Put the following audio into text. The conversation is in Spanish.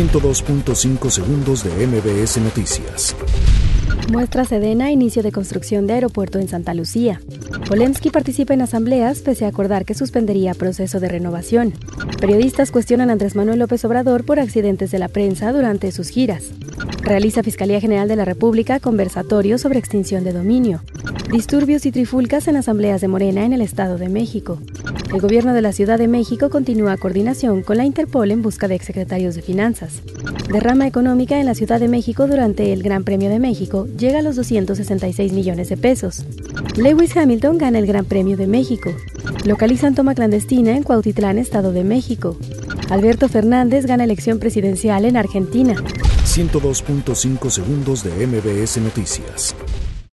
102.5 segundos de MBS Noticias. Muestra Sedena inicio de construcción de aeropuerto en Santa Lucía. Polemski participa en asambleas pese a acordar que suspendería proceso de renovación. Periodistas cuestionan a Andrés Manuel López Obrador por accidentes de la prensa durante sus giras. Realiza Fiscalía General de la República conversatorio sobre extinción de dominio. Disturbios y trifulcas en asambleas de Morena en el Estado de México. El gobierno de la Ciudad de México continúa coordinación con la Interpol en busca de exsecretarios de Finanzas. Derrama económica en la Ciudad de México durante el Gran Premio de México llega a los 266 millones de pesos. Lewis Hamilton gana el Gran Premio de México. Localizan toma clandestina en Cuautitlán, Estado de México. Alberto Fernández gana elección presidencial en Argentina. 102.5 segundos de MBS Noticias.